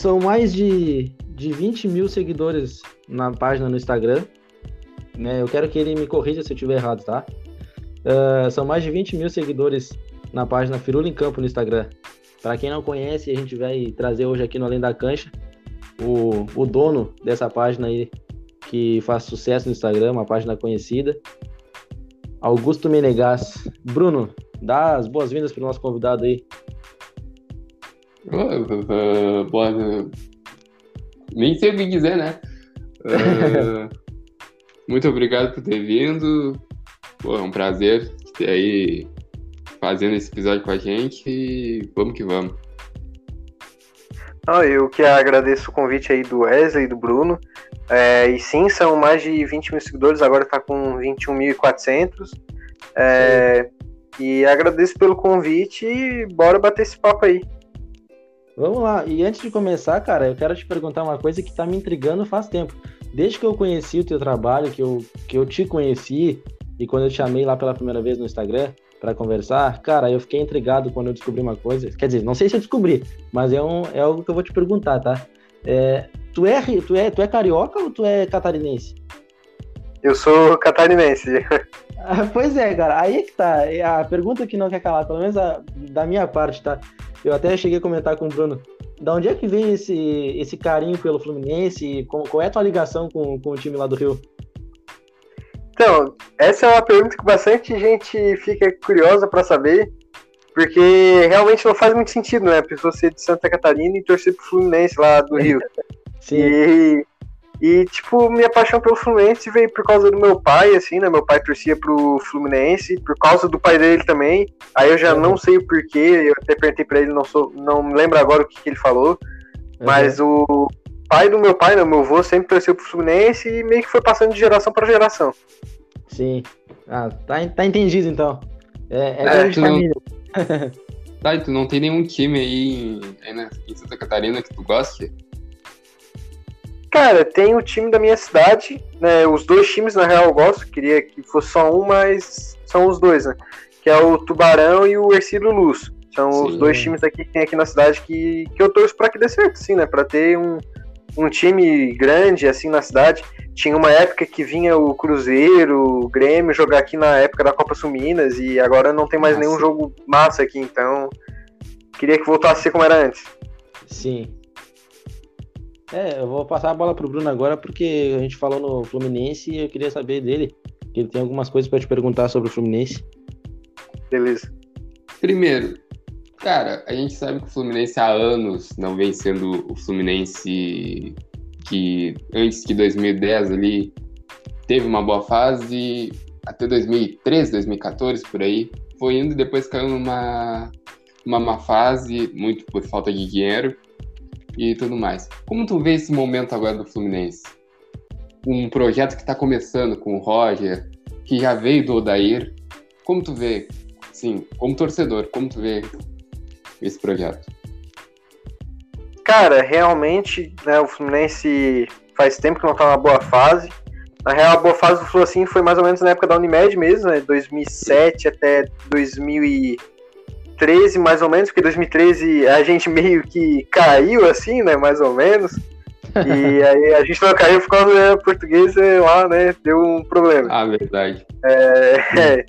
são mais de, de 20 mil seguidores na página no Instagram. Né? Eu quero que ele me corrija se eu estiver errado, tá? Uh, são mais de 20 mil seguidores na página Firula em Campo no Instagram. Para quem não conhece, a gente vai trazer hoje aqui no Além da Cancha o, o dono dessa página aí, que faz sucesso no Instagram, uma página conhecida, Augusto Menegas. Bruno, dá as boas-vindas para o nosso convidado aí. Uh, boa, nem sei o que dizer, né? Uh, muito obrigado por ter vindo. Pô, é um prazer ter aí fazendo esse episódio com a gente e vamos que vamos. Ah, eu que agradeço o convite aí do Wesley e do Bruno. É, e sim, são mais de 20 mil seguidores, agora está com 21.400. É, e agradeço pelo convite e bora bater esse papo aí. Vamos lá, e antes de começar, cara, eu quero te perguntar uma coisa que está me intrigando faz tempo. Desde que eu conheci o teu trabalho, que eu, que eu te conheci, e quando eu te chamei lá pela primeira vez no Instagram, para conversar, cara, eu fiquei intrigado quando eu descobri uma coisa. Quer dizer, não sei se eu descobri, mas é, um, é algo que eu vou te perguntar, tá? É, tu, é, tu, é, tu é carioca ou tu é catarinense? Eu sou catarinense. Ah, pois é, cara, aí é que tá. É a pergunta que não quer calar, pelo menos a, da minha parte, tá? Eu até cheguei a comentar com o Bruno. Da onde é que vem esse, esse carinho pelo Fluminense? Qual, qual é a tua ligação com, com o time lá do Rio? Então, essa é uma pergunta que bastante gente fica curiosa para saber, porque realmente não faz muito sentido, né? A pessoa ser de Santa Catarina e torcer pro Fluminense lá do Rio. Sim. E, e, tipo, minha paixão pelo Fluminense veio por causa do meu pai, assim, né? Meu pai torcia pro Fluminense, por causa do pai dele também. Aí eu já uhum. não sei o porquê, eu até perguntei pra ele, não, sou, não lembro agora o que, que ele falou. Uhum. Mas o pai do meu pai, né, meu avô, sempre torceu pro Fluminense e meio que foi passando de geração para geração. Sim. Ah, tá, tá entendido então. É, é, é de família. Não... tá, e tu não tem nenhum time aí, aí na, em Santa Catarina que tu goste? Cara, tem o time da minha cidade, né? Os dois times, na real, eu gosto. Queria que fosse só um, mas são os dois, né? Que é o Tubarão e o Ercílio Luz. São Sim. os dois times aqui que tem aqui na cidade que, que eu torço para que dê certo, sim, né? Para ter um, um time grande assim na cidade. Tinha uma época que vinha o Cruzeiro, o Grêmio jogar aqui na época da Copa Sul Minas e agora não tem mais Nossa. nenhum jogo massa aqui, então queria que voltasse a ser como era antes. Sim. É, eu vou passar a bola pro Bruno agora porque a gente falou no Fluminense e eu queria saber dele, que ele tem algumas coisas para te perguntar sobre o Fluminense. Beleza. Primeiro, Cara, a gente sabe que o Fluminense há anos não vem sendo o Fluminense que antes de 2010 ali teve uma boa fase, até 2013, 2014 por aí, foi indo e depois caiu numa uma má fase, muito por falta de dinheiro e tudo mais. Como tu vê esse momento agora do Fluminense? Um projeto que está começando com o Roger, que já veio do Odair. Como tu vê, sim, como torcedor, como tu vê esse projeto? Cara, realmente, né, o Fluminense faz tempo que não tá numa boa fase. Na real, a boa fase do Flu assim, foi mais ou menos na época da Unimed mesmo, né, 2007 até 2013, mais ou menos, porque 2013 a gente meio que caiu assim, né, mais ou menos. E aí a gente não caiu por causa da portuguesa lá, né, deu um problema. Ah, verdade. É, é.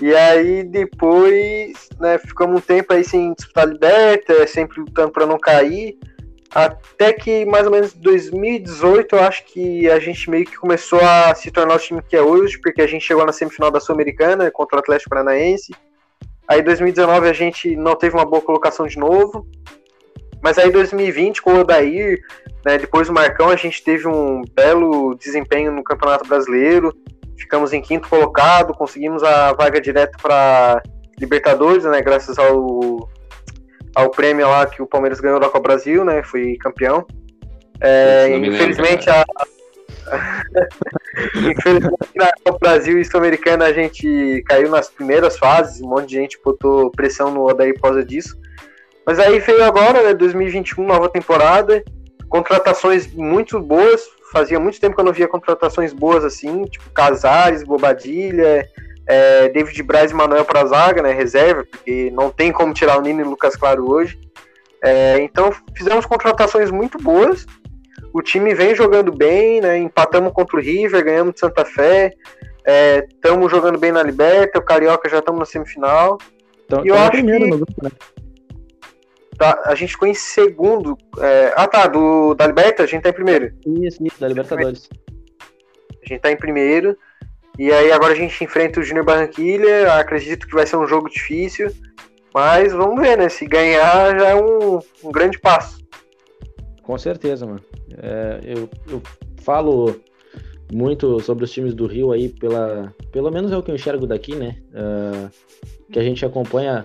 E aí depois, né, ficamos um tempo aí sem disputar liberta, sempre lutando para não cair. Até que mais ou menos 2018, eu acho que a gente meio que começou a se tornar o time que é hoje, porque a gente chegou na semifinal da Sul-Americana contra o Atlético Paranaense. Aí 2019 a gente não teve uma boa colocação de novo. Mas aí 2020 com o Odair, né, depois do Marcão, a gente teve um belo desempenho no Campeonato Brasileiro ficamos em quinto colocado, conseguimos a vaga direta para Libertadores, né, graças ao, ao prêmio lá que o Palmeiras ganhou da Copa Brasil, né, foi campeão. É, infelizmente a, Infelizmente, na Brasil e Sul-Americana a gente caiu nas primeiras fases, um monte de gente botou pressão no Odair por causa disso. Mas aí veio agora, né, 2021, nova temporada, contratações muito boas, fazia muito tempo que eu não via contratações boas assim, tipo Casares, Bobadilha, é, David Braz e Manuel para zaga, né, reserva, porque não tem como tirar o Nino e o Lucas Claro hoje. É, então fizemos contratações muito boas. O time vem jogando bem, né? Empatamos contra o River, ganhamos de Santa Fé. Estamos é, jogando bem na Liberta, o Carioca já estamos na semifinal. Então, e eu acho primeiro que... no grupo, né? Tá, a gente ficou em segundo. É... Ah, tá. Do, da Liberta, a gente tá em primeiro. Isso, isso, da Libertadores. A gente tá em primeiro. E aí agora a gente enfrenta o Júnior Barranquilha. Acredito que vai ser um jogo difícil. Mas vamos ver, né? Se ganhar já é um, um grande passo. Com certeza, mano. É, eu, eu falo muito sobre os times do Rio aí, pela, pelo menos é o que eu enxergo daqui, né? Uh, que a gente acompanha.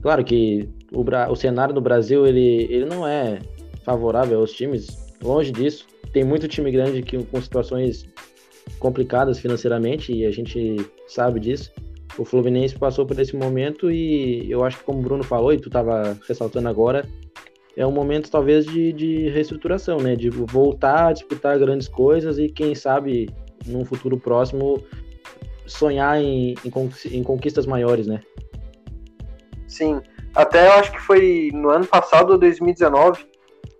Claro que o, o cenário do Brasil ele, ele não é favorável aos times, longe disso. Tem muito time grande que, com situações complicadas financeiramente e a gente sabe disso. O Fluminense passou por esse momento e eu acho que, como o Bruno falou, e tu estava ressaltando agora, é um momento talvez de, de reestruturação, né? De voltar a disputar grandes coisas e quem sabe num futuro próximo sonhar em, em, conquistas maiores, né? Sim, até eu acho que foi no ano passado, 2019,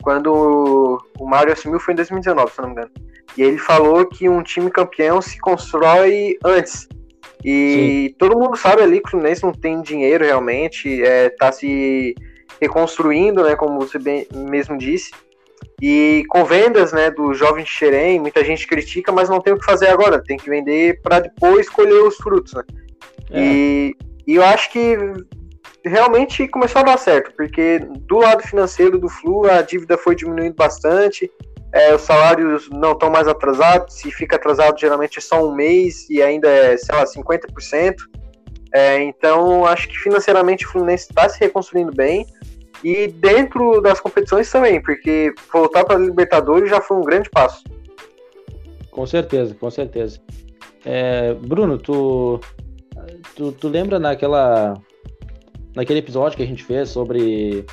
quando o Mário assumiu, foi em 2019, se não me engano. E ele falou que um time campeão se constrói antes. E Sim. todo mundo sabe ali que o Fluminense não tem dinheiro realmente, é, tá se reconstruindo, né, como você bem, mesmo disse. E com vendas, né, do jovem Xerém, muita gente critica, mas não tem o que fazer agora, tem que vender para depois colher os frutos, né? É. E, e eu acho que realmente começou a dar certo, porque do lado financeiro do Flu a dívida foi diminuindo bastante, é, os salários não estão mais atrasados, se fica atrasado geralmente é só um mês e ainda é, sei lá, 50%. É, então acho que financeiramente o Fluminense está se reconstruindo bem. E dentro das competições também, porque voltar para a Libertadores já foi um grande passo. Com certeza, com certeza. É, Bruno, tu, tu, tu lembra naquela naquele episódio que a gente fez sobre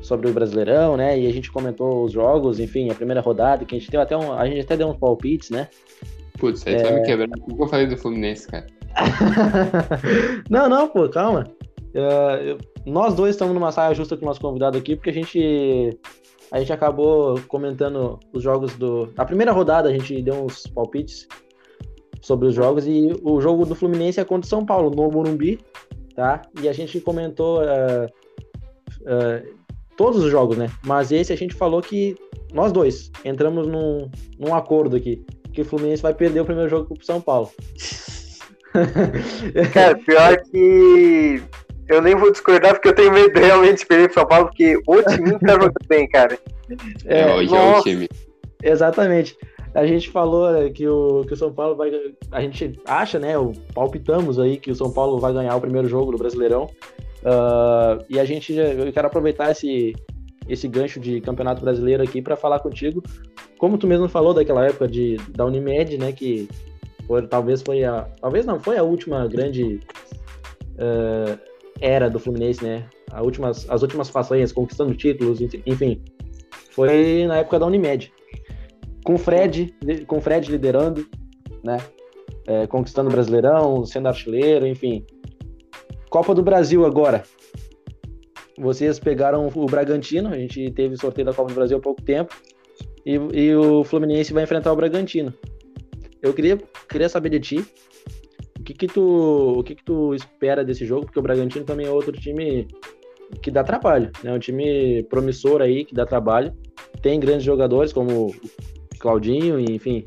sobre o Brasileirão, né? E a gente comentou os jogos, enfim, a primeira rodada, que a gente deu até um, a gente até deu uns palpites, né? Putz, aí é... vai me quebrar. O que eu falei do Fluminense, cara? não, não, pô, calma. Uh, nós dois estamos numa saia justa com o nosso convidado aqui, porque a gente a gente acabou comentando os jogos do. A primeira rodada a gente deu uns palpites sobre os jogos e o jogo do Fluminense é contra o São Paulo, no Morumbi, tá? E a gente comentou uh, uh, todos os jogos, né? Mas esse a gente falou que nós dois entramos num, num acordo aqui, que o Fluminense vai perder o primeiro jogo pro São Paulo. Cara, pior que eu nem vou discordar porque eu tenho medo realmente de perder pro São Paulo, porque o time tá jogando bem, cara. É, é hoje é o time. Exatamente. A gente falou né, que o, que o São Paulo vai. A gente acha, né? O, palpitamos aí que o São Paulo vai ganhar o primeiro jogo do Brasileirão. Uh, e a gente. Eu quero aproveitar esse, esse gancho de campeonato brasileiro aqui para falar contigo. Como tu mesmo falou daquela época de, da Unimed, né? Que foi, talvez foi a. Talvez não, foi a última grande. Uh, era do Fluminense, né? As últimas, as últimas façanhas, conquistando títulos, enfim. Foi na época da Unimed. Com o Fred, com Fred liderando, né? É, conquistando o Brasileirão, sendo artilheiro, enfim. Copa do Brasil agora. Vocês pegaram o Bragantino, a gente teve sorteio da Copa do Brasil há pouco tempo. E, e o Fluminense vai enfrentar o Bragantino. Eu queria, queria saber de ti que que tu, o que que tu espera desse jogo? Porque o Bragantino também é outro time que dá trabalho, né? Um time promissor aí, que dá trabalho. Tem grandes jogadores como o Claudinho, enfim.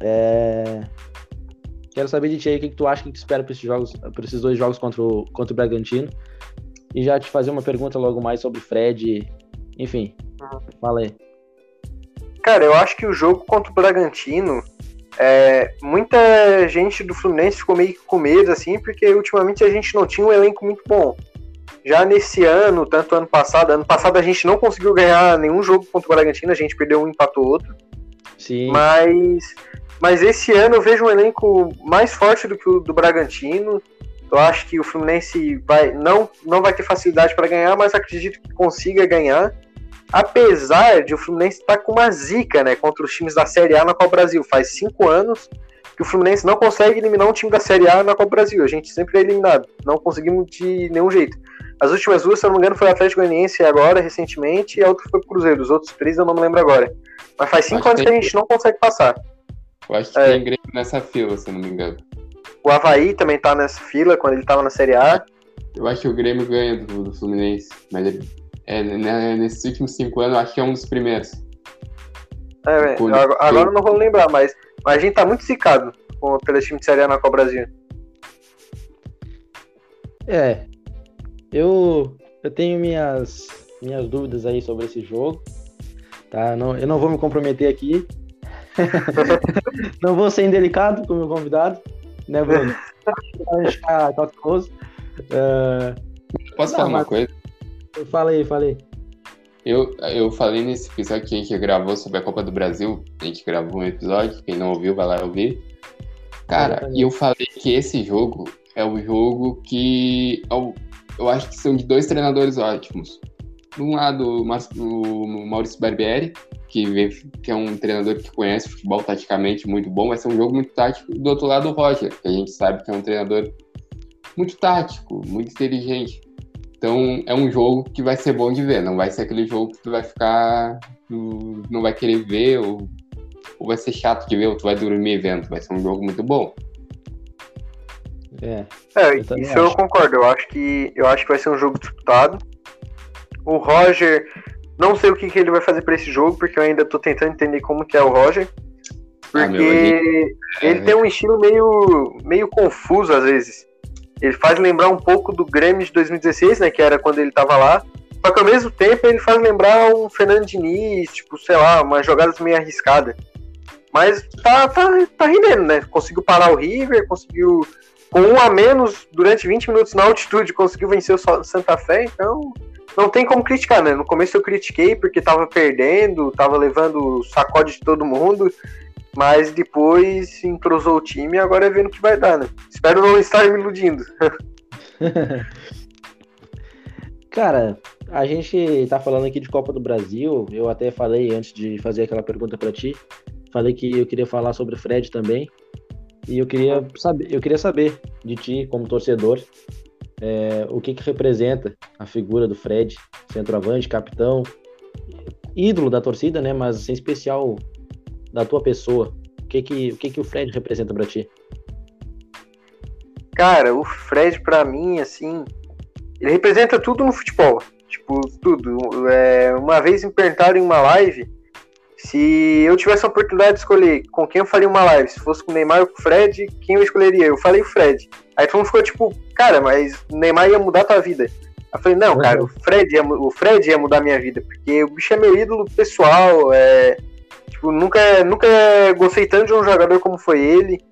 É... Quero saber de ti aí o que, que tu acha que tu espera para esses jogos, para esses dois jogos contra o, contra o Bragantino. E já te fazer uma pergunta logo mais sobre Fred, enfim. Fala aí. Cara, eu acho que o jogo contra o Bragantino é, muita gente do Fluminense ficou meio com medo, assim, porque ultimamente a gente não tinha um elenco muito bom. Já nesse ano, tanto ano passado, ano passado a gente não conseguiu ganhar nenhum jogo contra o Bragantino, a gente perdeu um, empatou outro. Sim. Mas, mas esse ano eu vejo um elenco mais forte do que o do Bragantino. Eu acho que o Fluminense vai, não, não vai ter facilidade para ganhar, mas acredito que consiga ganhar apesar de o Fluminense estar tá com uma zica, né, contra os times da Série A na Copa Brasil. Faz cinco anos que o Fluminense não consegue eliminar um time da Série A na Copa Brasil. A gente sempre é eliminado, não conseguimos de nenhum jeito. As últimas duas, se eu não me engano, foi o Atlético Goianiense agora, recentemente, e a outra foi o Cruzeiro. Os outros três eu não me lembro agora. Mas faz cinco anos que a gente não consegue passar. Eu acho que é. tem Grêmio nessa fila, se eu não me engano. O Havaí também tá nessa fila, quando ele tava na Série A. Eu acho que o Grêmio ganha do, do Fluminense, mas ele, é, né, nesses últimos cinco anos, eu acho que é um dos primeiros. É, é agora, agora eu não vou lembrar, mas, mas a gente tá muito zicado com o time de Série A na Copa Brasil. É, eu, eu tenho minhas, minhas dúvidas aí sobre esse jogo. Tá? Não, eu não vou me comprometer aqui. não vou ser indelicado com o meu convidado, né, Bruno? Uh... Posso não, falar uma coisa? Fala aí, fala aí. Eu, eu falei nesse episódio que a gente gravou sobre a Copa do Brasil. A gente gravou um episódio, quem não ouviu, vai lá ouvir. Cara, e eu falei que esse jogo é o jogo que eu, eu acho que são de dois treinadores ótimos. De um lado, o Maurício Barbieri, que, vem, que é um treinador que conhece futebol taticamente muito bom, vai ser um jogo muito tático. Do outro lado, o Roger, que a gente sabe que é um treinador muito tático, muito inteligente. Então é um jogo que vai ser bom de ver, não vai ser aquele jogo que tu vai ficar. Tu não vai querer ver, ou, ou vai ser chato de ver, ou tu vai dormir vendo. Vai ser um jogo muito bom. É, é isso acho. eu concordo. Eu acho que eu acho que vai ser um jogo disputado. O Roger, não sei o que, que ele vai fazer para esse jogo, porque eu ainda tô tentando entender como que é o Roger. Ah, porque ah, ele é, tem um estilo meio, meio confuso às vezes. Ele faz lembrar um pouco do Grêmio de 2016, né? Que era quando ele tava lá. Só que ao mesmo tempo ele faz lembrar um Fernando Diniz, tipo, sei lá, umas jogadas meio arriscadas. Mas tá, tá, tá rendendo, né? Conseguiu parar o River, conseguiu, com um a menos, durante 20 minutos na altitude, conseguiu vencer o Santa Fé, então não tem como criticar, né? No começo eu critiquei porque tava perdendo, tava levando sacode de todo mundo. Mas depois entrosou o time e agora é vendo o que vai dar, né? Espero não estar me iludindo. Cara, a gente tá falando aqui de Copa do Brasil. Eu até falei antes de fazer aquela pergunta para ti. Falei que eu queria falar sobre o Fred também. E eu queria saber, eu queria saber de ti, como torcedor, é, o que, que representa a figura do Fred, centroavante, capitão, ídolo da torcida, né? Mas em especial da tua pessoa? O que que o, que que o Fred representa para ti? Cara, o Fred para mim, assim, ele representa tudo no futebol. Tipo, tudo. É, uma vez me perguntaram em uma live se eu tivesse a oportunidade de escolher com quem eu faria uma live, se fosse com o Neymar ou com o Fred, quem eu escolheria? Eu falei o Fred. Aí todo mundo ficou tipo, cara, mas o Neymar ia mudar a tua vida. Eu falei, não, cara, o Fred ia, o Fred ia mudar a minha vida, porque o bicho é meu ídolo pessoal, é, Tipo, nunca, nunca gostei tanto de um jogador como foi ele.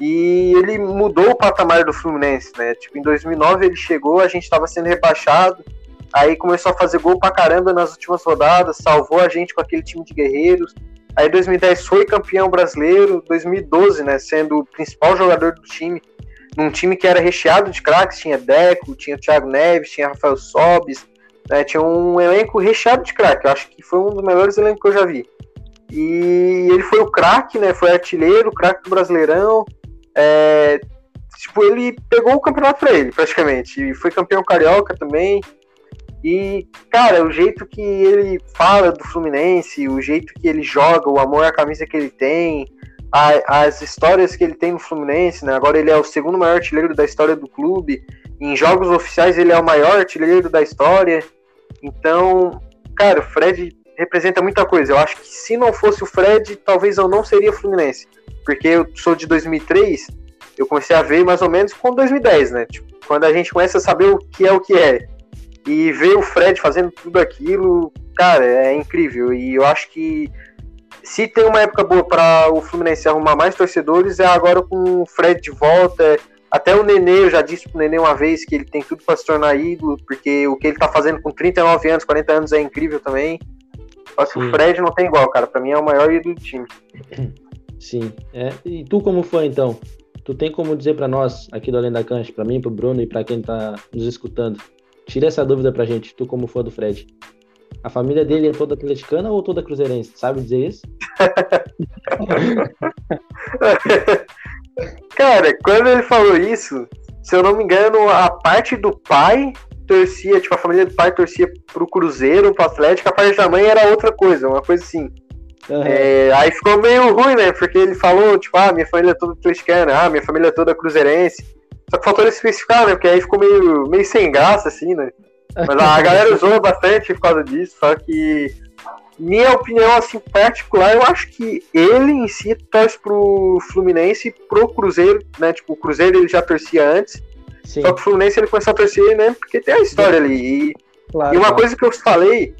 E ele mudou o patamar do Fluminense, né? Tipo, em 2009 ele chegou, a gente estava sendo rebaixado. Aí começou a fazer gol pra caramba nas últimas rodadas, salvou a gente com aquele time de guerreiros. Aí 2010 foi campeão brasileiro, 2012, né, sendo o principal jogador do time, num time que era recheado de craques, tinha Deco, tinha Thiago Neves, tinha Rafael Sobis, né, tinha um elenco recheado de craques. Eu acho que foi um dos melhores elencos que eu já vi. E ele foi o craque, né? Foi artilheiro, craque do Brasileirão. É, tipo, ele pegou o campeonato pra ele, praticamente. E foi campeão carioca também. E, cara, o jeito que ele fala do Fluminense, o jeito que ele joga, o amor à camisa que ele tem, a, as histórias que ele tem no Fluminense, né? Agora ele é o segundo maior artilheiro da história do clube. Em jogos oficiais ele é o maior artilheiro da história. Então, cara, o Fred representa muita coisa. Eu acho que se não fosse o Fred, talvez eu não seria Fluminense. Porque eu sou de 2003, eu comecei a ver mais ou menos com 2010, né? Tipo, quando a gente começa a saber o que é o que é. E ver o Fred fazendo tudo aquilo, cara, é incrível. E eu acho que se tem uma época boa para o Fluminense arrumar mais torcedores, é agora com o Fred de volta. Até o Nenê, eu já disse pro Nenê uma vez que ele tem tudo para se tornar ídolo, porque o que ele tá fazendo com 39 anos, 40 anos é incrível também. Que o Fred não tem igual, cara. Pra mim é o maior ídolo do time. Sim. É. E tu como fã, então? Tu tem como dizer para nós, aqui do Além da Cancha, pra mim, pro Bruno e pra quem tá nos escutando, tira essa dúvida pra gente, tu como fã do Fred. A família dele é toda atleticana ou toda cruzeirense? Sabe dizer isso? Cara, quando ele falou isso, se eu não me engano, a parte do pai torcia, tipo, a família do pai torcia pro Cruzeiro, pro Atlético, a parte da mãe era outra coisa, uma coisa assim. Uhum. É, aí ficou meio ruim, né? Porque ele falou, tipo, ah, minha família é toda atleticana, ah, minha família é toda cruzeirense. Só que faltou ele especificar, né? Porque aí ficou meio, meio sem graça, assim, né? Mas a galera usou bastante por causa disso, só que minha opinião, assim, particular, eu acho que ele em si torce pro Fluminense e pro Cruzeiro, né? Tipo, o Cruzeiro ele já torcia antes. Sim. Só que o Fluminense ele começou a torcer, né? Porque tem a história ali. E, claro, e uma claro. coisa que eu falei,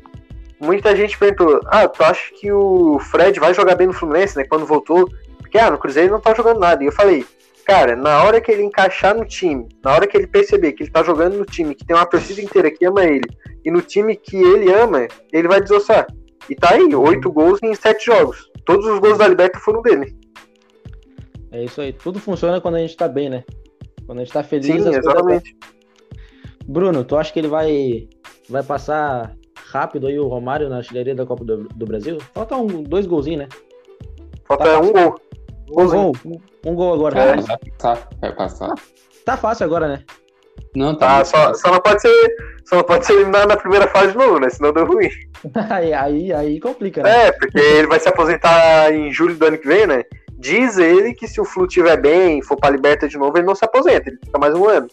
muita gente perguntou: Ah, tu acha que o Fred vai jogar bem no Fluminense, né? Quando voltou? Porque, ah, no Cruzeiro ele não tá jogando nada. E eu falei: Cara, na hora que ele encaixar no time, na hora que ele perceber que ele tá jogando no time que tem uma torcida inteira que ama ele, e no time que ele ama, ele vai desossar. E tá aí, oito gols em sete jogos. Todos os gols da Liberta foram dele. É isso aí. Tudo funciona quando a gente tá bem, né? Quando a gente tá feliz. Sim, exatamente. Coisas... Bruno, tu acha que ele vai, vai passar rápido aí o Romário na artilharia da Copa do, do Brasil? Falta um, dois golzinhos, né? Falta tá um gol. Um gol. Um, um gol agora. É, vai passar. Vai passar. Tá fácil agora, né? Não, tá. Ah, só, só, não pode ser, só não pode ser eliminado na primeira fase de novo, né? Senão deu ruim. aí, aí, aí complica, né? É, porque ele vai se aposentar em julho do ano que vem, né? Diz ele que se o Flu estiver bem, for pra Liberta de novo, ele não se aposenta, ele fica mais um ano.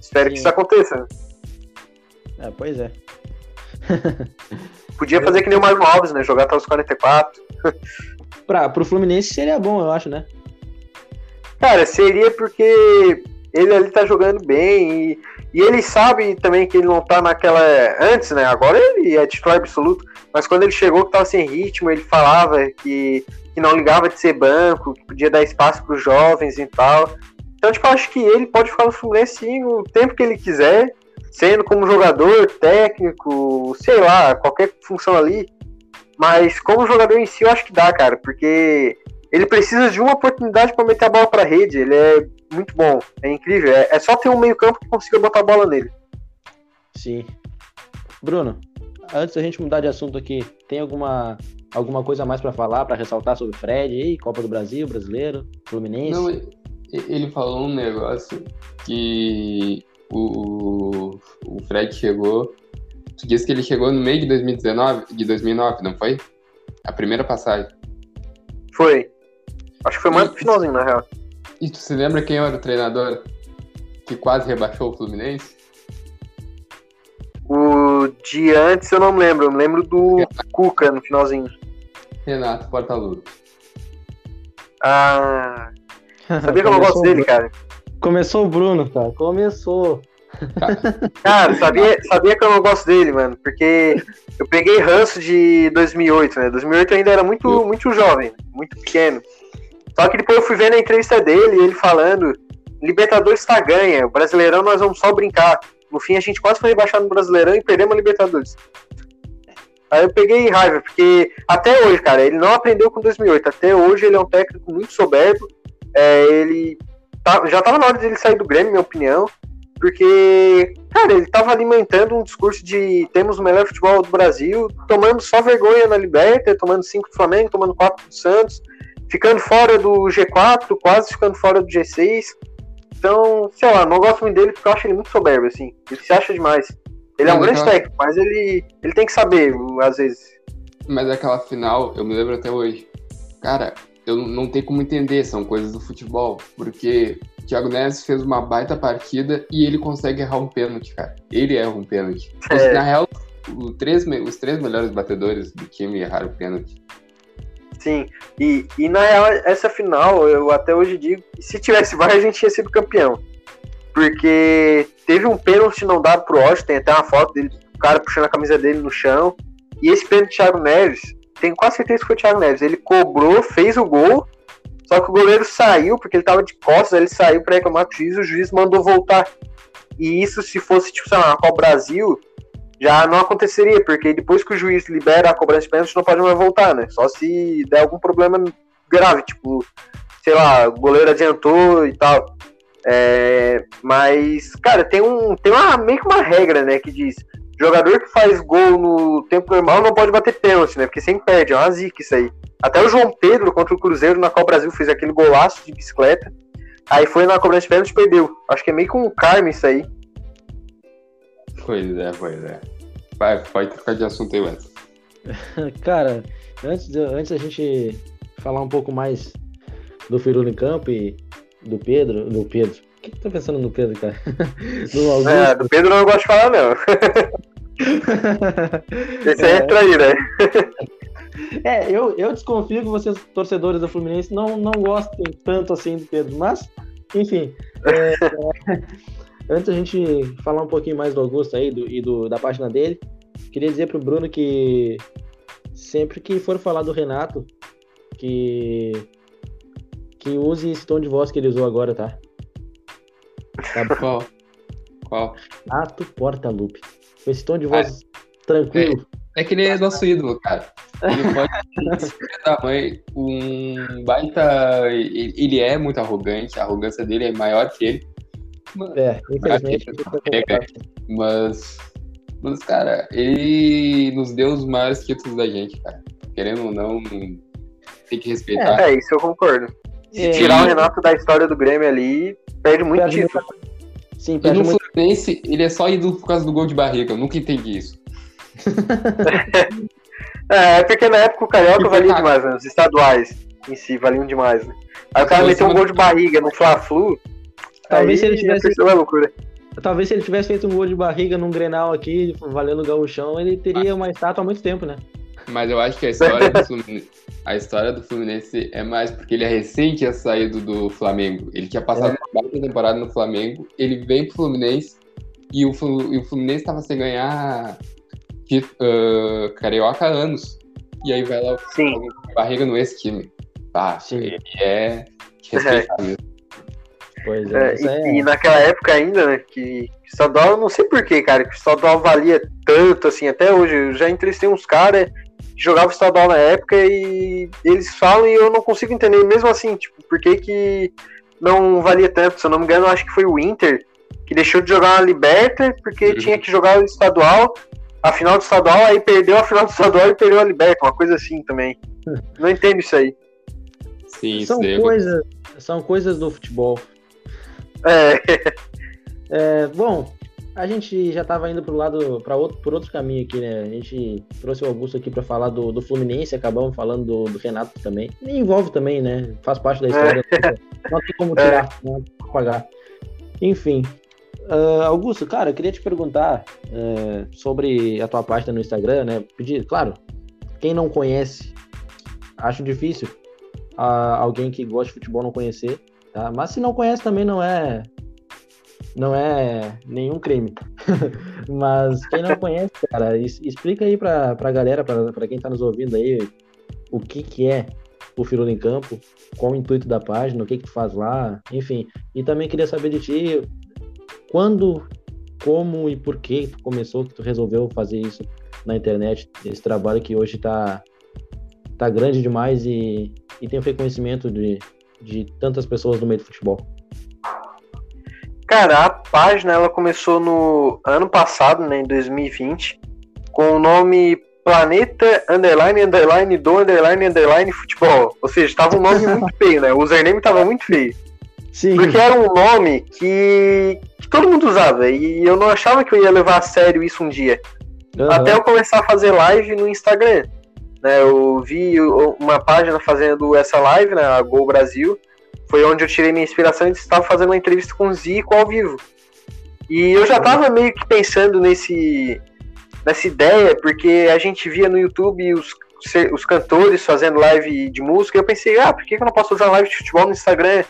Espero Sim. que isso aconteça. É, pois é. Podia fazer que nem o Marlon Alves, né? Jogar até os 44. pra, pro Fluminense seria bom, eu acho, né? Cara, seria porque ele ali tá jogando bem e, e, ele sabe também que ele não tá naquela. Antes, né? Agora ele é titular absoluto, mas quando ele chegou que tava sem ritmo, ele falava que, que não ligava de ser banco, que podia dar espaço para os jovens e tal. Então, tipo, acho que ele pode ficar no Fluminense sim, o tempo que ele quiser, sendo como jogador, técnico, sei lá, qualquer função ali. Mas como jogador em si, eu acho que dá, cara, porque ele precisa de uma oportunidade para meter a bola para rede. Ele é muito bom, é incrível. É, é só ter um meio-campo que consiga botar a bola nele. Sim. Bruno, antes da gente mudar de assunto aqui, tem alguma alguma coisa mais para falar, para ressaltar sobre o Fred aí, Copa do Brasil, brasileiro, Fluminense? Não, ele falou um negócio que o, o Fred chegou. Tu disse que ele chegou no meio de 2019, de 2009, não foi? A primeira passagem. Foi. Acho que foi mais no finalzinho, na real. E tu se lembra quem era o treinador que quase rebaixou o Fluminense? O de antes eu não me lembro, eu me lembro do Renato. Cuca no finalzinho. Renato Portaluppi. Ah. Sabia que eu não gosto dele, cara? Começou o Bruno, cara. Começou. Cara, sabia, sabia que eu não gosto dele, mano, porque eu peguei ranço de 2008, né? 2008 eu ainda era muito, muito jovem, muito pequeno. Só que depois eu fui vendo a entrevista dele, ele falando: Libertadores está ganha, o Brasileirão nós vamos só brincar. No fim a gente quase foi rebaixado no Brasileirão e perdemos a Libertadores. Aí eu peguei raiva, porque até hoje, cara, ele não aprendeu com 2008. Até hoje ele é um técnico muito soberbo. É, ele tá, já tava na hora dele sair do Grêmio, minha opinião. Porque, cara, ele tava alimentando um discurso de temos o melhor futebol do Brasil, tomando só vergonha na Liberta, tomando 5 do Flamengo, tomando 4 do Santos ficando fora do G4, quase ficando fora do G6. Então, sei lá, não gosto muito dele porque eu acho ele muito soberbo, assim. Ele se acha demais. Ele é um grande técnico, mas ele, ele tem que saber, às vezes. Mas aquela final, eu me lembro até hoje. Cara, eu não tenho como entender, são coisas do futebol. Porque o Thiago Neves fez uma baita partida e ele consegue errar um pênalti, cara. Ele erra um pênalti. É. Na real, três, os três melhores batedores do time erraram o pênalti. Sim, e, e na real, essa final, eu até hoje digo se tivesse VAR, a gente tinha sido campeão. Porque teve um pênalti não dado pro Austin, tem até uma foto dele, o cara puxando a camisa dele no chão. E esse pênalti do Thiago Neves, tenho quase certeza que foi o Thiago Neves. Ele cobrou, fez o gol, só que o goleiro saiu, porque ele tava de costas, ele saiu para reclamar com o juiz, o juiz mandou voltar. E isso, se fosse, tipo, sei lá, Copa Brasil, já não aconteceria, porque depois que o juiz libera a cobrança de pênalti, não pode mais voltar, né? Só se der algum problema grave, tipo, sei lá, o goleiro adiantou e tal. É, mas, cara, tem, um, tem uma, meio que uma regra, né, que diz jogador que faz gol no tempo normal não pode bater pênalti, né? Porque sempre perde, é uma zica isso aí. Até o João Pedro contra o Cruzeiro na Copa Brasil fez aquele golaço de bicicleta. Aí foi na cobrança de pênalti e perdeu. Acho que é meio que um karma isso aí. Pois é, pois é. Vai, pode trocar de assunto aí, Wesley. Cara, antes, de- antes da gente falar um pouco mais do Firula em campo e do Pedro, do Pedro. O que que tá pensando no Pedro, cara? Do Augusto. É, do Pedro eu não gosto de falar, não. Esse aí É. é trair, né? É, eu, eu desconfio que vocês, torcedores do Fluminense, não, não gostem tanto assim do Pedro, mas, enfim. é, antes da gente falar um pouquinho mais do Augusto aí do, e do, da página dele, queria dizer pro Bruno que sempre que for falar do Renato, que, que use esse tom de voz que ele usou agora, tá? Tá bom? Qual? Qual? Renato Portaluppi. Com esse tom de voz tranquilo. É que ele é nosso ídolo, cara. Ele pode ser da mãe um baita. Ele é muito arrogante, a arrogância dele é maior que ele. Mas- É, infelizmente. É, Mas, mas, cara, ele nos deu os maiores títulos da gente, cara. Querendo ou não, tem que respeitar. É, isso eu concordo. Se É, tirar o Renato da história do Grêmio ali, perde muito Perde título. Sim, E perde no muito. Fluminense, ele é só ídolo por causa do gol de barriga. Eu nunca entendi isso. É, é porque na época o Carioca valia cara. demais, né? Os estaduais em si valiam demais, né? Aí o cara meteu um gol de barriga no Fla-Flu. Talvez aí se ele tivesse- a. Talvez se ele tivesse feito um gol de barriga num Grenal aqui, valendo o gauchão, ele teria uma estátua há muito tempo, né? Mas eu acho que a história do Fluminense, a história do Fluminense é mais porque ele é recente tinha saído do Flamengo. Ele tinha passado uma baita temporada no Flamengo, ele veio pro Fluminense e o, Flu- e o Fluminense estava sem ganhar ah, Carioca há anos. E aí vai lá Sim. o barriga no ex-time. Ah, Sim. ele é respeitável. Pois é, É, isso é. e, e naquela época ainda, né, que o estadual, eu não sei porquê, cara, que o estadual valia tanto, assim, até hoje. Eu já entrevistei uns caras que jogavam estadual na época e eles falam e eu não consigo entender, mesmo assim, tipo, por que que não valia tanto? Se eu não me engano, eu acho que foi o Inter que deixou de jogar uma Liberta porque Uhum. tinha que jogar o estadual, a final do estadual, aí perdeu a final do estadual e perdeu a Liberta, uma coisa assim também. Não entendo isso aí. Sim, São é coisas, são coisas do futebol. É, É, bom, a gente já estava indo pro lado, para outro, por outro caminho aqui, né? A gente trouxe o Augusto aqui para falar do, do Fluminense, acabamos falando do, do Renato também. E envolve também, né? Faz parte da história. Não tem como tirar, não tem como pagar. Enfim. ah, Augusto, cara, eu queria te perguntar eh, sobre a tua página no Instagram, né? Pedir, claro, quem não conhece, acho difícil ah, alguém que gosta de futebol não conhecer, tá? Mas se não conhece também não é não é nenhum crime. Mas quem não conhece, cara, explica aí pra, pra galera, pra, pra quem tá nos ouvindo aí, o que que é o Firula em Campo, qual o intuito da página, o que que tu faz lá, enfim. E também queria saber de ti, quando, como e por que tu começou, que tu resolveu fazer isso na internet, esse trabalho que hoje tá, tá grande demais e, e tem o reconhecimento de, de tantas pessoas no meio do futebol. Cara, a página ela começou no ano passado, né, em 2020, com o nome Planeta Underline Underline do Underline Underline Futebol. Ou seja, tava um nome muito feio, né? O username tava muito feio. Sim, Porque era um nome que, que todo mundo usava. E eu não achava que eu ia levar a sério isso um dia. Até eu começar a fazer live no Instagram. Né, eu vi uma página fazendo essa live, né, a Gol Brasil. Foi onde eu tirei minha inspiração e estava fazendo uma entrevista com o Zico ao vivo. E eu já tava meio que pensando nesse, nessa ideia, porque a gente via no YouTube os, os cantores fazendo live de música. E eu pensei, ah, por que que eu não posso usar live de futebol no Instagram?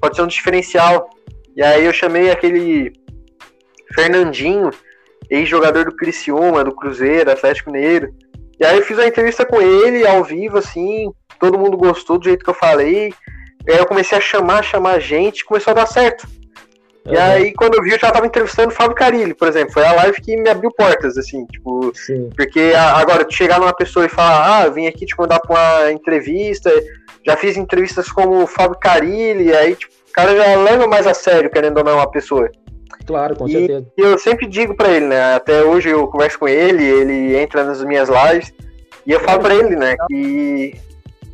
Pode ser um diferencial. E aí eu chamei aquele Fernandinho, ex-jogador do Criciúma, do Cruzeiro, Atlético Mineiro. E aí eu fiz uma entrevista com ele ao vivo, assim, todo mundo gostou do jeito que eu falei. E aí eu comecei a chamar, chamar gente, começou a dar certo. E Aham. aí, quando eu vi, eu já tava entrevistando o Fábio Carilli, por exemplo. Foi a live que me abriu portas, assim, tipo, Sim. porque a- agora, tu chegar numa pessoa e falar, ah, eu vim aqui te convidar pra uma entrevista, já fiz entrevistas como o Fábio Carilli, aí, tipo, o cara já leva mais a sério, querendo ou não, a pessoa. Claro, com E- certeza. E eu sempre digo pra ele, né? Até hoje eu converso com ele, ele entra nas minhas lives e eu falo pra ele, né? Que.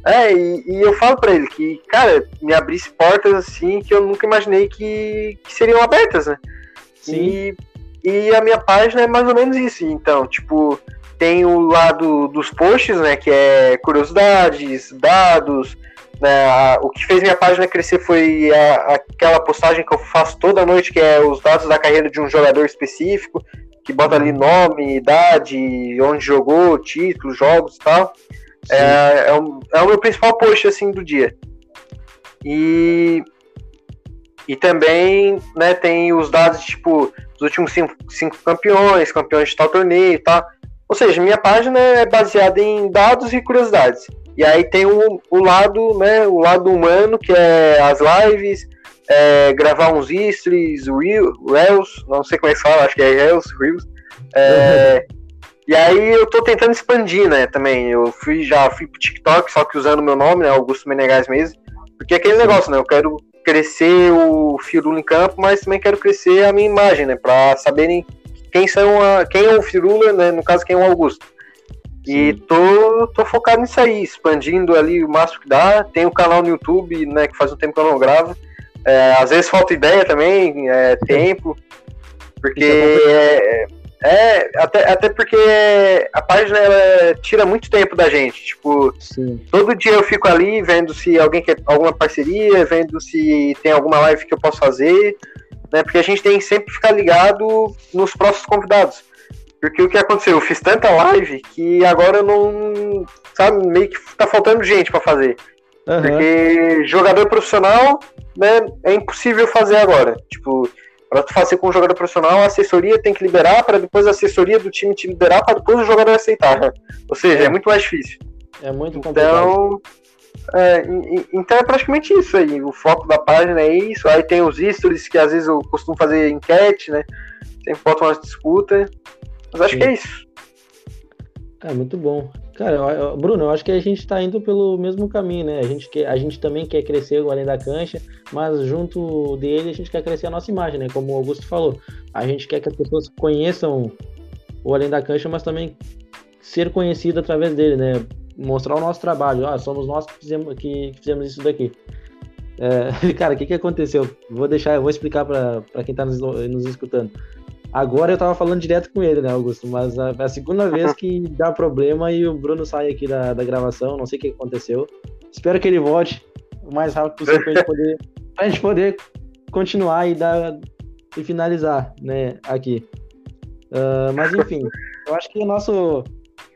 É, e, e eu falo pra ele que, cara, me abrisse portas assim que eu nunca imaginei que, que seriam abertas, né? Sim. E, E a minha página é mais ou menos isso. Então, tipo, tem o lado dos posts, né? Que é curiosidades, dados. Né, a, o que fez minha página crescer foi a, aquela postagem que eu faço toda noite, que é os dados da carreira de um jogador específico, que bota ali nome, idade, onde jogou, títulos, jogos e tal. É, é, o, é o meu principal post assim do dia. E, e também né, tem os dados tipo os últimos cinco, cinco campeões, campeões de tal torneio e tal. Ou seja, minha página é baseada em dados e curiosidades. E aí tem o, o lado, né, o lado humano, que é as lives, é, gravar uns histories, reels, não sei como é que fala, acho que é reels, reels. É, e aí eu tô tentando expandir, né, também. Eu fui, já fui pro TikTok, só que usando meu nome, né, Augusto Menegais mesmo. Porque é aquele negócio, né, eu quero crescer o Firula em campo, mas também quero crescer a minha imagem, né, pra saberem quem, são a, quem é o Firula, né, no caso quem é o Augusto. E tô, tô focado nisso aí, expandindo ali o máximo que dá. Tem o canal no YouTube, né, que faz um tempo que eu não gravo. É, às vezes falta ideia também, é, tempo. Porque é, é, até, até porque a página ela tira muito tempo da gente. Tipo, Sim. todo dia eu fico ali vendo se alguém quer alguma parceria, vendo se tem alguma live que eu posso fazer, né? Porque a gente tem que sempre ficar ligado nos próximos convidados. Porque o que aconteceu? Eu fiz tanta live que agora eu não. Sabe, meio que tá faltando gente para fazer. Uhum. Porque jogador profissional, né, é impossível fazer agora. Tipo, para tu fazer com um jogador profissional, a assessoria tem que liberar para depois a assessoria do time te liberar para depois o jogador aceitar. Ou seja, é, é muito mais difícil. É muito complicado. Então, é, então é praticamente isso aí. O foco da página é isso. Aí tem os stories que às vezes eu costumo fazer enquete, né? Sempre boto umas disputas. Mas acho Sim. que é isso. É muito bom. Cara, eu, Bruno, eu acho que a gente está indo pelo mesmo caminho, né? A gente, quer, a gente também quer crescer além da cancha, mas junto dele a gente quer crescer a nossa imagem, né? Como o Augusto falou. A gente quer que as pessoas conheçam o além da cancha, mas também ser conhecido através dele, né? Mostrar o nosso trabalho. Ah, somos nós que fizemos, que, que fizemos isso daqui. É, cara, o que, que aconteceu? Vou deixar, eu vou explicar para quem está nos, nos escutando. Agora eu tava falando direto com ele, né, Augusto? Mas a, a segunda vez que dá problema e o Bruno sai aqui da, da gravação, não sei o que aconteceu. Espero que ele volte o mais rápido possível pra gente poder, pra gente poder continuar e dar e finalizar, né, aqui. Uh, mas enfim, eu acho que o nosso,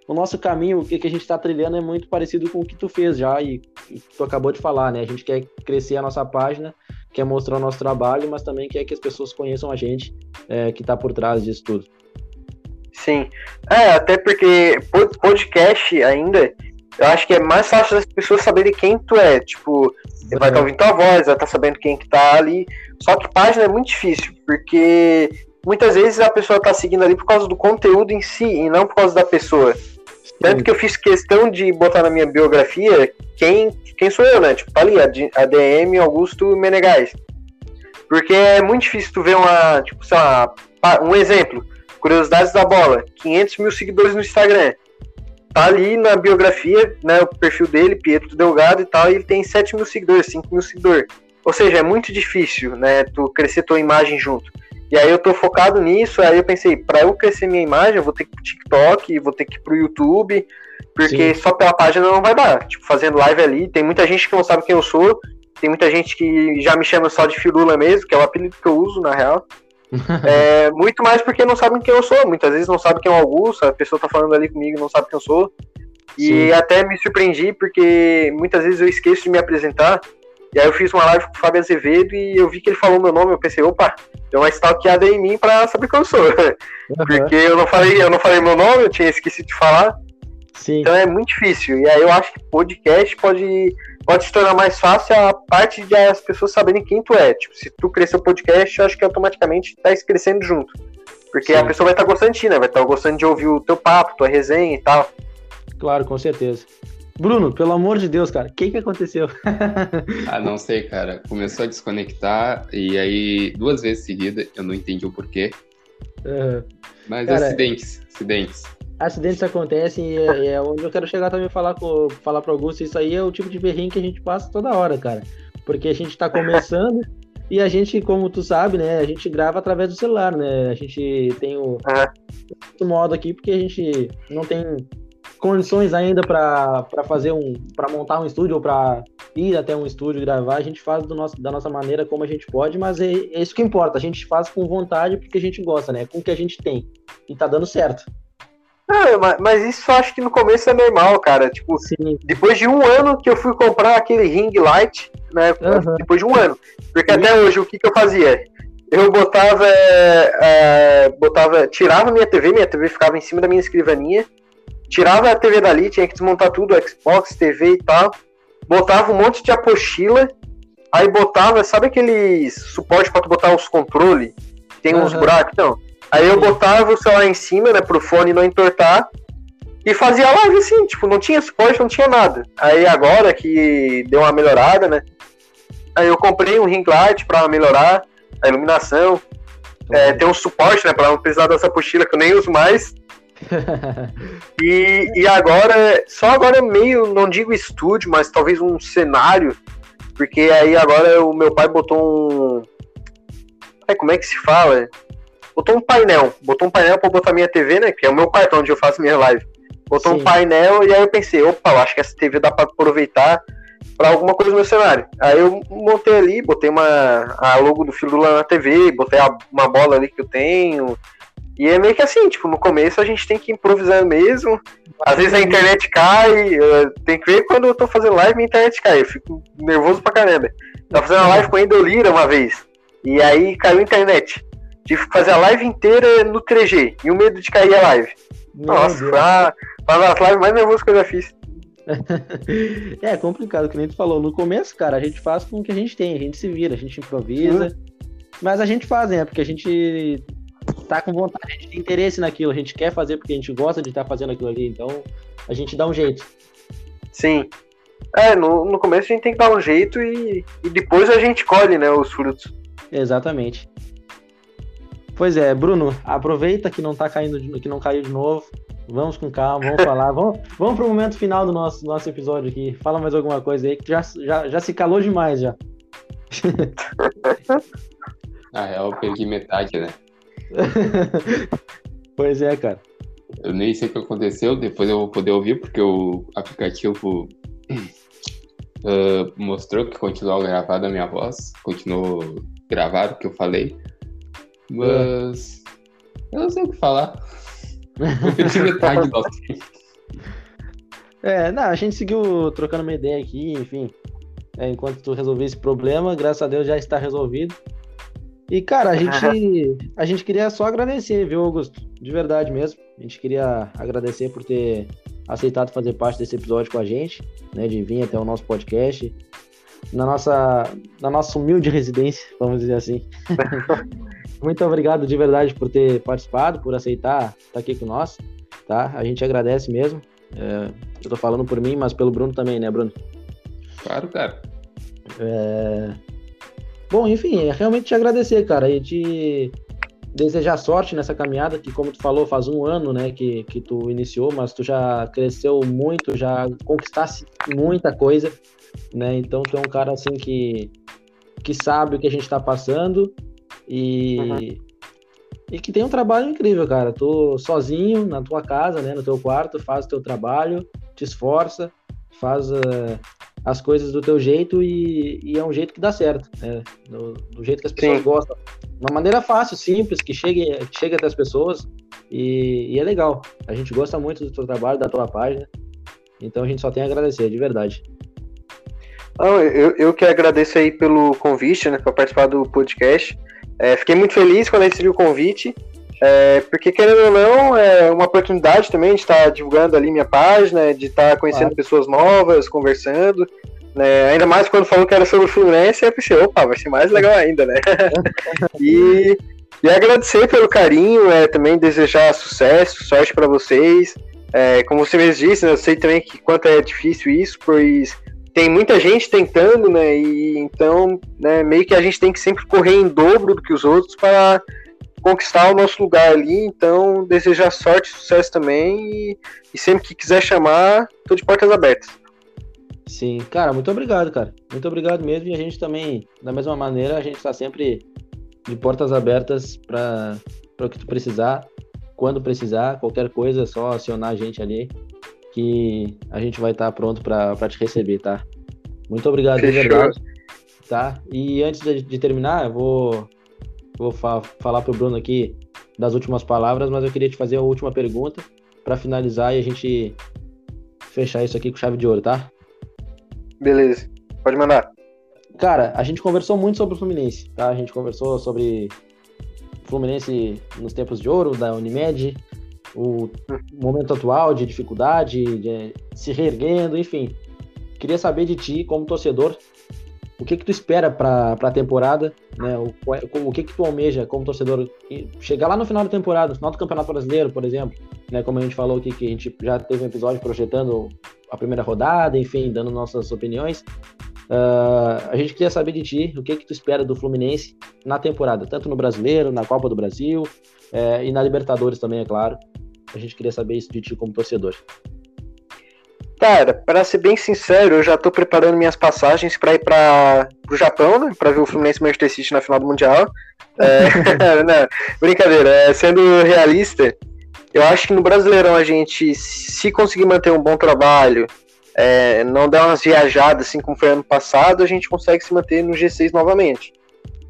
o nosso caminho, o que, que a gente está trilhando é muito parecido com o que tu fez já e, e tu acabou de falar, né? A gente quer crescer a nossa página quer mostrar o nosso trabalho, mas também quer que as pessoas conheçam a gente é, que está por trás disso tudo. Sim. É, até porque podcast ainda, eu acho que é mais fácil das pessoas saberem quem tu é. Tipo, você vai estar tá ouvindo tua voz, vai estar tá sabendo quem que tá ali. Só que página é muito difícil, porque muitas vezes a pessoa tá seguindo ali por causa do conteúdo em si, e não por causa da pessoa. Tanto que eu fiz questão de botar na minha biografia quem, quem sou eu, né? Tipo, tá ali, a DM Augusto Menegais. Porque é muito difícil tu ver uma, tipo, sei lá, um exemplo. Curiosidades da bola, 500 mil seguidores no Instagram. Tá ali na biografia, né, o perfil dele, Pietro Delgado e tal, e ele tem 7 mil seguidores, 5 mil seguidores. Ou seja, é muito difícil, né, tu crescer tua imagem junto. E aí eu tô focado nisso, aí eu pensei, para eu crescer minha imagem, eu vou ter que ir pro TikTok, vou ter que ir pro YouTube, porque Sim. só pela página não vai dar. Tipo, fazendo live ali, tem muita gente que não sabe quem eu sou, tem muita gente que já me chama só de Firula mesmo, que é o apelido que eu uso, na real. é, muito mais porque não sabem quem eu sou. Muitas vezes não sabem quem é o Augusto, a pessoa tá falando ali comigo e não sabe quem eu sou. E Sim. até me surpreendi porque muitas vezes eu esqueço de me apresentar. E aí eu fiz uma live com o Fábio Azevedo e eu vi que ele falou meu nome, eu pensei, opa, deu uma stalkeada em mim pra saber quem eu sou. Uhum. Porque eu não falei, eu não falei meu nome, eu tinha esquecido de falar. Sim. Então é muito difícil. E aí eu acho que podcast pode, pode se tornar mais fácil a parte de as pessoas saberem quem tu é. Tipo, se tu crescer o podcast, eu acho que automaticamente tá crescendo junto. Porque Sim. a pessoa vai estar tá gostando de ti, né? Vai estar tá gostando de ouvir o teu papo, tua resenha e tal. Claro, com certeza. Bruno, pelo amor de Deus, cara, o que, que aconteceu? ah, não sei, cara. Começou a desconectar e aí, duas vezes seguida, eu não entendi o porquê. Uhum. Mas cara, acidentes, acidentes. Acidentes acontecem e é, é, onde eu quero chegar também falar com falar para Augusto. Isso aí é o tipo de berrinho que a gente passa toda hora, cara. Porque a gente tá começando E a gente, como tu sabe, né, a gente grava através do celular, né? A gente tem o, É. o modo aqui porque a gente não tem condições ainda para fazer um para montar um estúdio ou para ir até um estúdio gravar, a gente faz do nosso, da nossa maneira como a gente pode, mas é, é isso que importa, a gente faz com vontade porque a gente gosta, né? Com o que a gente tem. E tá dando certo. Não, mas, mas isso eu acho que no começo é normal, cara. Tipo, Sim. depois de um ano que eu fui comprar aquele ring light, né? Aham. Depois de um ano. Porque até hoje, o que, que eu fazia? Eu botava, é, é, botava, tirava minha TV, minha TV ficava em cima da minha escrivaninha, tirava a TV dali, tinha que desmontar tudo, Xbox, TV e tal, botava um monte de apostila, aí botava, sabe aqueles suporte pra tu botar os controles? Tem uns Aham. buracos, não. Aí eu botava o celular em cima, né, pro fone não entortar, e fazia live assim, tipo, não tinha suporte, não tinha nada. Aí agora que deu uma melhorada, né, aí eu comprei um ring light pra melhorar a iluminação, é, tem um suporte, né, pra não precisar dessa apostila que eu nem uso mais. E, e agora, só agora meio, não digo estúdio, mas talvez um cenário, porque aí agora o meu pai botou um. Ai, como é que se fala? Botou um painel, botou um painel pra botar minha TV, né? Que é o meu quarto onde eu faço minha live. Botou Sim. um painel e aí eu pensei, opa, eu acho que essa TV dá pra aproveitar pra alguma coisa no meu cenário. Aí eu montei ali, botei uma a logo do filho do Lula na TV, botei a- uma bola ali que eu tenho. E é meio que assim, tipo, no começo a gente tem que improvisar mesmo. Às vezes a internet cai, tem que ver quando eu tô fazendo live minha internet cai. Eu fico nervoso pra caramba. Tava fazendo uma live com a Endolira uma vez. E aí caiu a internet. Tive que fazer a live inteira no 3G. E o medo de cair a live. Meu Nossa, Deus. foi uma, uma das lives mais nervosas que eu já fiz. É complicado, que nem tu falou. No começo, cara, a gente faz com o que a gente tem, a gente se vira, a gente improvisa. Mas a gente faz, né? Porque a gente tá com vontade, a gente tem interesse naquilo, a gente quer fazer porque a gente gosta de estar fazendo aquilo ali. Então, a gente dá um jeito. Sim. É, no, no começo a gente tem que dar um jeito e, e depois a gente colhe, né, os frutos. Exatamente. Pois é, Bruno, aproveita que não tá caindo, de- que não caiu de novo. Vamos com calma, vamos falar. Vamos, vamos pro momento final do nosso, nosso episódio aqui. Fala mais alguma coisa aí, que já, já, já se calou demais já. Na real, eu perdi metade, né? pois é, cara. Eu nem sei o que aconteceu, depois eu vou poder ouvir, porque o aplicativo ah, mostrou que continuou gravada a minha voz, continuou gravado o que eu falei. Mas eu não sei o que falar. Eu metade do. É, não, a gente seguiu trocando uma ideia aqui, enfim. É, enquanto tu resolvia esse problema, graças a Deus já está resolvido. E, cara, a gente, a gente queria só agradecer, viu, Augusto? De verdade mesmo. A gente queria agradecer por ter aceitado fazer parte desse episódio com a gente, né? De vir até o nosso podcast. Na nossa, na nossa humilde residência, vamos dizer assim. Muito obrigado de verdade por ter participado, por aceitar estar aqui com nós, tá? A gente agradece mesmo. É, eu tô falando por mim, mas pelo Bruno também, né, Bruno? Claro, cara. É... Bom, enfim, é realmente te agradecer, cara, e te desejar sorte nessa caminhada, que como tu falou, faz um ano, né, que, que tu iniciou, mas tu já cresceu muito, já conquistasse muita coisa, né, então tu é um cara, assim, que, que sabe o que a gente tá passando e... Uhum. E que tem um trabalho incrível, cara. Tu sozinho, na tua casa, né, no teu quarto, faz o teu trabalho, te esforça, faz eh, as coisas do teu jeito e, e é um jeito que dá certo, né? Do, do jeito que as pessoas Sim. gostam. Uma maneira fácil, simples, que chegue, que chegue até as pessoas e, e é legal. A gente gosta muito do teu trabalho, da tua página. Então a gente só tem a agradecer, de verdade. Não, eu, eu que agradeço aí pelo convite, né, para participar do podcast. É, fiquei muito feliz quando recebi o convite, é, porque querendo ou não, é uma oportunidade também de estar divulgando ali minha página, de estar conhecendo pessoas novas, conversando. Né, ainda mais quando falou que era sobre o Fluminense, eu pensei, opa, vai ser mais legal ainda, né? e, e agradecer pelo carinho, é, também desejar sucesso, sorte para vocês. É, como você mesmo disse, né, eu sei também que quanto é difícil isso, pois tem muita gente tentando, né? E então, né, meio que a gente tem que sempre correr em dobro do que os outros para conquistar o nosso lugar ali. Então, desejar sorte e sucesso também. E, e sempre que quiser chamar, tô de portas abertas. Sim, cara, muito obrigado, cara. Muito obrigado mesmo. E a gente também, da mesma maneira, a gente está sempre de portas abertas para o que tu precisar, quando precisar, qualquer coisa, é só acionar a gente ali, que a gente vai estar tá pronto para te receber, tá? Muito obrigado, Fechou. de verdade. Tá? E antes de, de terminar, eu vou, vou fa falar pro Bruno aqui das últimas palavras, mas eu queria te fazer a última pergunta para finalizar e a gente fechar isso aqui com chave de ouro, tá? Beleza, pode mandar. Cara, a gente conversou muito sobre o Fluminense, tá? A gente conversou sobre o Fluminense nos tempos de ouro, da Unimed, o momento atual de dificuldade, de se reerguendo, enfim. Queria saber de ti, como torcedor, o que que tu espera para a temporada, né? O, o que que tu almeja como torcedor chegar lá no final da temporada, no final do Campeonato Brasileiro, por exemplo, né? Como a gente falou aqui que a gente já teve um episódio projetando a primeira rodada, enfim, dando nossas opiniões. Uh, a gente queria saber de ti o que que tu espera do Fluminense na temporada, tanto no Brasileiro, na Copa do Brasil é, e na Libertadores também, é claro. A gente queria saber isso de ti como torcedor. Cara, para ser bem sincero, eu já tô preparando minhas passagens para ir para o Japão, né, para ver o Fluminense Manchester City na final do Mundial. É, não, brincadeira, é, sendo realista, eu acho que no Brasileirão a gente, se conseguir manter um bom trabalho, é, não der umas viajadas assim como foi ano passado, a gente consegue se manter no G6 novamente.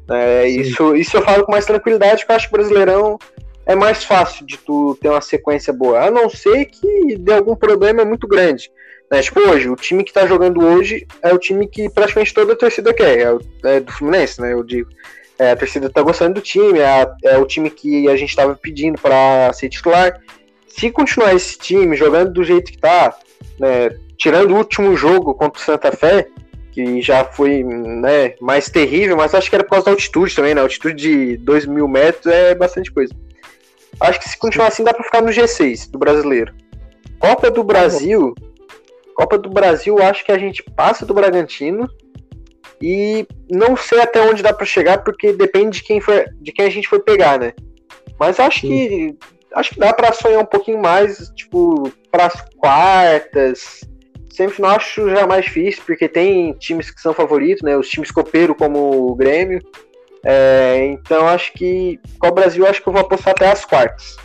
É, isso, isso eu falo com mais tranquilidade, porque eu acho que o Brasileirão é mais fácil de tu ter uma sequência boa, a não ser que dê algum problema muito grande. Né? Tipo, hoje, o time que tá jogando hoje é o time que praticamente toda a torcida quer, é, o, é do Fluminense, né? Eu digo. É, a torcida tá gostando do time, é, é o time que a gente tava pedindo para ser titular. Se continuar esse time jogando do jeito que tá, né, tirando o último jogo contra o Santa Fé, que já foi né, mais terrível, mas acho que era por causa da altitude também, né? A altitude de 2 mil metros é bastante coisa. Acho que se continuar assim dá para ficar no G6 do brasileiro. Copa do Brasil. Copa do Brasil, acho que a gente passa do Bragantino. E não sei até onde dá para chegar, porque depende de quem, for, de quem a gente for pegar, né? Mas acho Sim. que acho que dá para sonhar um pouquinho mais, tipo, para as quartas. Sempre não acho já mais difícil, porque tem times que são favoritos, né? Os times copeiro como o Grêmio. É, então acho que com o Brasil acho que eu vou apostar até as quartas.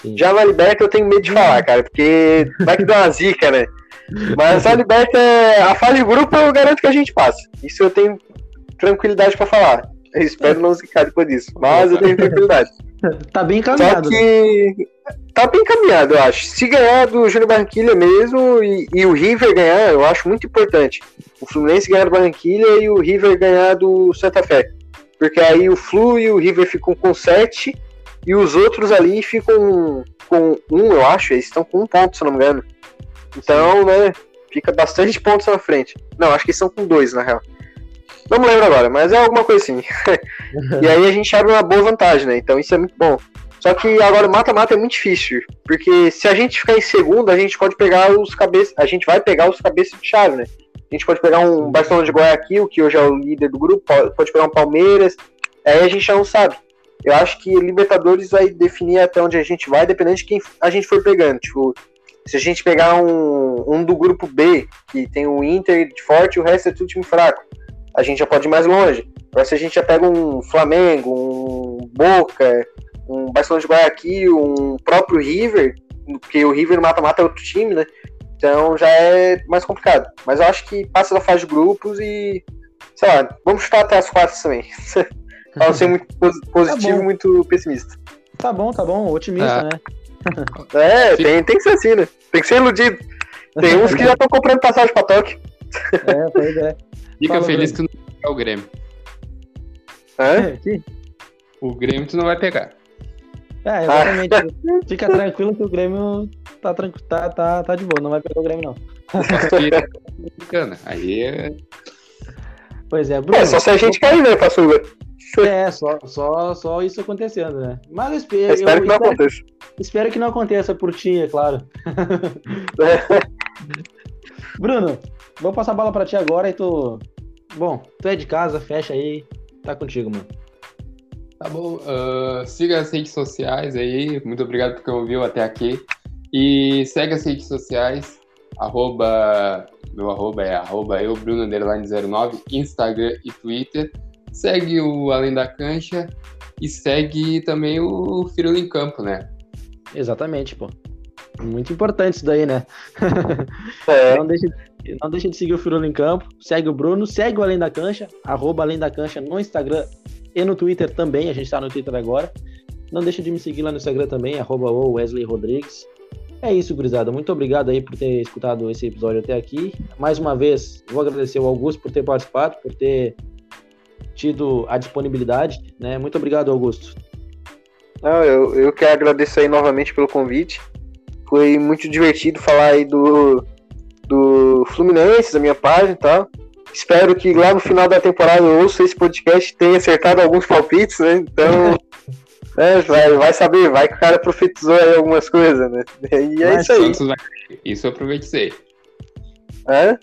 Sim. Já na Liberta eu tenho medo de falar, cara, porque vai que dá uma zica, né? Mas a Liberta, a fase de grupo eu garanto que a gente passa. Isso eu tenho tranquilidade para falar. Eu espero não zicar depois disso, mas eu tenho tranquilidade. tá bem encaminhado. Só que tá bem encaminhado, eu acho. Se ganhar do Júnior Barranquilha mesmo e, e, o River ganhar, eu acho muito importante. O Fluminense ganhar do Barranquilha e o River ganhar do Santa Fé. Porque aí o Flu e o River ficam com 7 e os outros ali ficam com um, eu acho. Eles estão com um ponto, se não me engano. Então, né, fica bastante pontos na frente. Não, acho que são com dois, na real. Não me lembro agora, mas é alguma coisa assim. e aí a gente abre uma boa vantagem, né? Então isso é muito bom. Só que agora mata-mata é muito difícil. Porque se a gente ficar em segundo, a gente pode pegar os cabeças. A gente vai pegar os cabeças de chave, né? A gente pode pegar um Barcelona de Guayaquil, que hoje é o líder do grupo, pode pegar um Palmeiras, aí a gente já não sabe. Eu acho que Libertadores vai definir até onde a gente vai, dependendo de quem a gente for pegando. Tipo, se a gente pegar um, um do grupo B, que tem o Inter de forte e o resto é tudo time fraco, a gente já pode ir mais longe. Agora, se a gente já pega um Flamengo, um Boca, um Barcelona de Guayaquil, um próprio River, porque o River mata-mata é outro time, né? Então já é mais complicado. Mas eu acho que passa da fase de grupos e, sei lá, vamos chutar até as quartas também. Para ser muito positivo tá muito pessimista. Tá bom, tá bom, otimista, é. né? É, tem, tem que ser assim, né? Tem que ser iludido. Tem uns que já estão comprando passagem pra Tóquio. É, pois é. Fica Fala, feliz que tu não vai pegar o Grêmio. É? O Grêmio tu não vai pegar. É, exatamente. Ah. Fica tranquilo que o Grêmio tá, tá, tá, tá de boa, não vai pegar o Grêmio, não. Bacana. Aí é. Pois é, Bruno. É, só se a gente cair, né, Passuga? É, só, só, só isso acontecendo, né? Mas eu espero, eu espero eu, que não espero, aconteça. Espero que não aconteça por ti, é claro. É. Bruno, vou passar a bola pra ti agora e tu. Bom, tu é de casa, fecha aí. Tá contigo, mano. Tá bom. Uh, siga as redes sociais aí. Muito obrigado por quem ouviu até aqui. E segue as redes sociais. Arroba, meu arroba é arroba eu, Bruno 09, Instagram e Twitter. Segue o Além da Cancha e segue também o Firula em Campo, né? Exatamente, pô. Muito importante isso daí, né? É. não, deixe, não deixe de seguir o Firula em Campo. Segue o Bruno, segue o Além da Cancha, arroba Além da Cancha no Instagram e no Twitter também. A gente tá no Twitter agora. Não deixe de me seguir lá no Instagram também, arroba Wesley Rodrigues. É isso, gurizada. Muito obrigado aí por ter escutado esse episódio até aqui. Mais uma vez, vou agradecer ao Augusto por ter participado, por ter tido a disponibilidade. Né? Muito obrigado, Augusto. Não, eu, eu quero agradecer aí novamente pelo convite. Foi muito divertido falar aí do, do Fluminense, da minha página e tal. Espero que lá no final da temporada eu ouça esse podcast tenha acertado alguns palpites, né? Então, é, vai, vai saber, vai que o cara profetizou aí algumas coisas, né? E é Mas isso aí. Vai... Isso eu profetizei. É?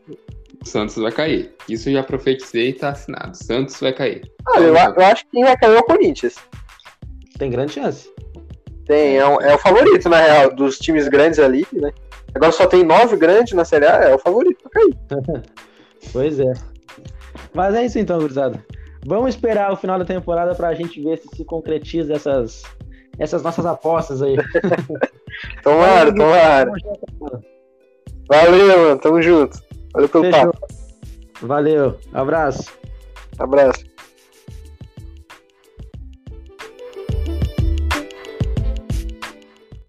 Santos vai cair. Isso eu já profetizei e tá assinado. Santos vai cair. Ah, eu, eu, acho que quem vai cair é o Corinthians. Tem grande chance. Tem, é, um, é o favorito, na real, dos times grandes ali, né? Agora só tem nove grandes na Série A, é o favorito pra cair. pois é. Mas é isso então, gurizada. Vamos esperar o final da temporada pra gente ver se se concretiza essas, essas nossas apostas aí. tomara, tomara. Valeu, mano. Tamo junto. Valeu pelo Fechou. papo. Valeu. Abraço. Abraço.